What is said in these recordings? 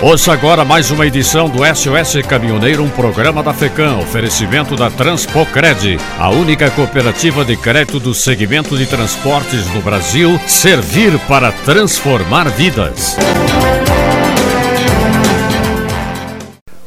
Ouça agora mais uma edição do SOS Caminhoneiro, um programa da FECAM, oferecimento da Transpocred, a única cooperativa de crédito do segmento de transportes no Brasil, servir para transformar vidas.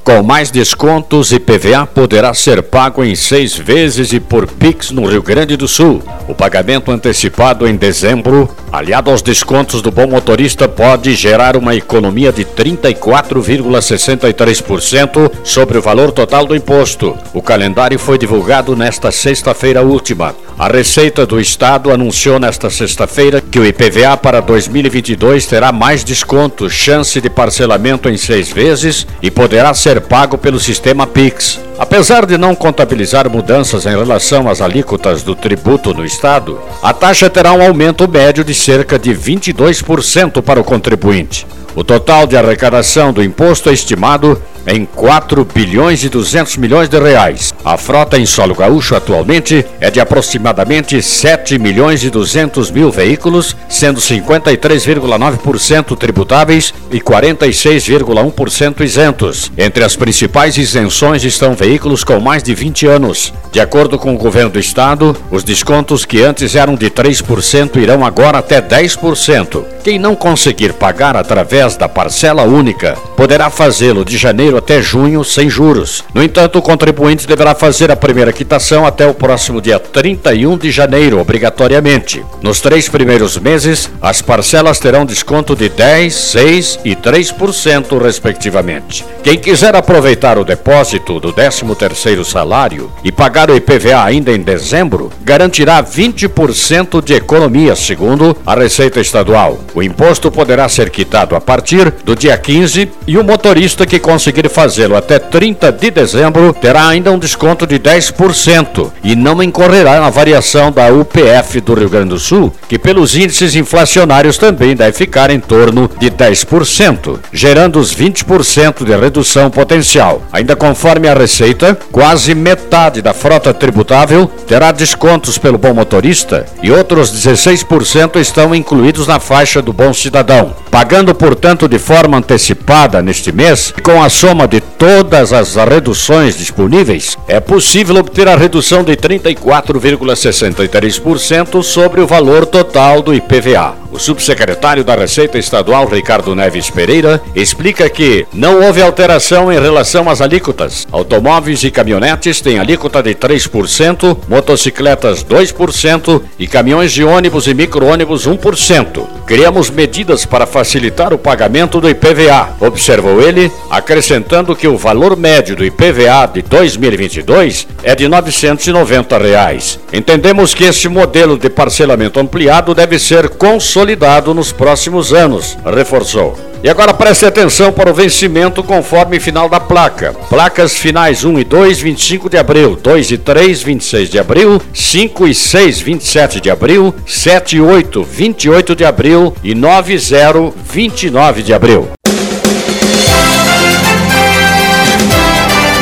Com mais descontos, IPVA poderá ser pago em seis vezes e por PIX no Rio Grande do Sul. O pagamento antecipado em dezembro, aliado aos descontos do bom motorista, pode gerar uma economia de 34,63% sobre o valor total do imposto. O calendário foi divulgado nesta sexta-feira última. A Receita do Estado anunciou nesta sexta-feira que o IPVA para 2022 terá mais desconto, chance de parcelamento em seis vezes e poderá ser pago pelo sistema Pix. Apesar de não contabilizar mudanças em relação às alíquotas do tributo no Estado, a taxa terá um aumento médio de cerca de 22% para o contribuinte. O total de arrecadação do imposto é estimado em 4 bilhões e 200 milhões de reais. A frota em solo gaúcho atualmente é de aproximadamente 7 milhões e 200 mil veículos, sendo 53,9% tributáveis e 46,1% isentos. Entre as principais isenções estão veículos com mais de 20 anos. De acordo com o governo do estado, os descontos que antes eram de 3% irão agora até 10%. Quem não conseguir pagar através da parcela única poderá fazê-lo de janeiro até junho sem juros. No entanto, o contribuinte deverá fazer a primeira quitação até o próximo dia 31 de janeiro, obrigatoriamente. Nos três primeiros meses, as parcelas terão desconto de 10, 6 e 3%, respectivamente. Quem quiser aproveitar o depósito do 13º salário e pagar o IPVA ainda em dezembro, garantirá 20% de economia, segundo a Receita Estadual. O imposto poderá ser quitado a partir do dia 15 e o motorista que conseguir conseguir fazê-lo até 30 de dezembro, terá ainda um desconto de 10% e não incorrerá na variação da UPF do Rio Grande do Sul, que pelos índices inflacionários também deve ficar em torno de 10%, gerando os 20% de redução potencial. Ainda conforme a Receita, quase metade da frota tributável terá descontos pelo bom motorista e outros 16% estão incluídos na faixa do bom cidadão. Pagando, portanto, de forma antecipada neste mês, com a soma de todas as reduções disponíveis, é possível obter a redução de 34,63% sobre o valor total do IPVA. O subsecretário da Receita Estadual, Ricardo Neves Pereira, explica que não houve alteração em relação às alíquotas. Automóveis e caminhonetes têm alíquota de 3%, motocicletas 2% e caminhões de ônibus e micro-ônibus 1%. Criamos medidas para facilitar o pagamento do IPVA, observou ele, acrescentando que o valor médio do IPVA de 2022 é de 990 reais. Entendemos que esse modelo de parcelamento ampliado deve ser consolidado consolidado nos próximos anos, reforçou. E agora preste atenção para o vencimento conforme final da placa. Placas finais 1 e 2, 25 de abril, 2 e 3, 26 de abril, 5 e 6, 27 de abril, 7 e 8, 28 de abril e 9 e 0, 29 de abril.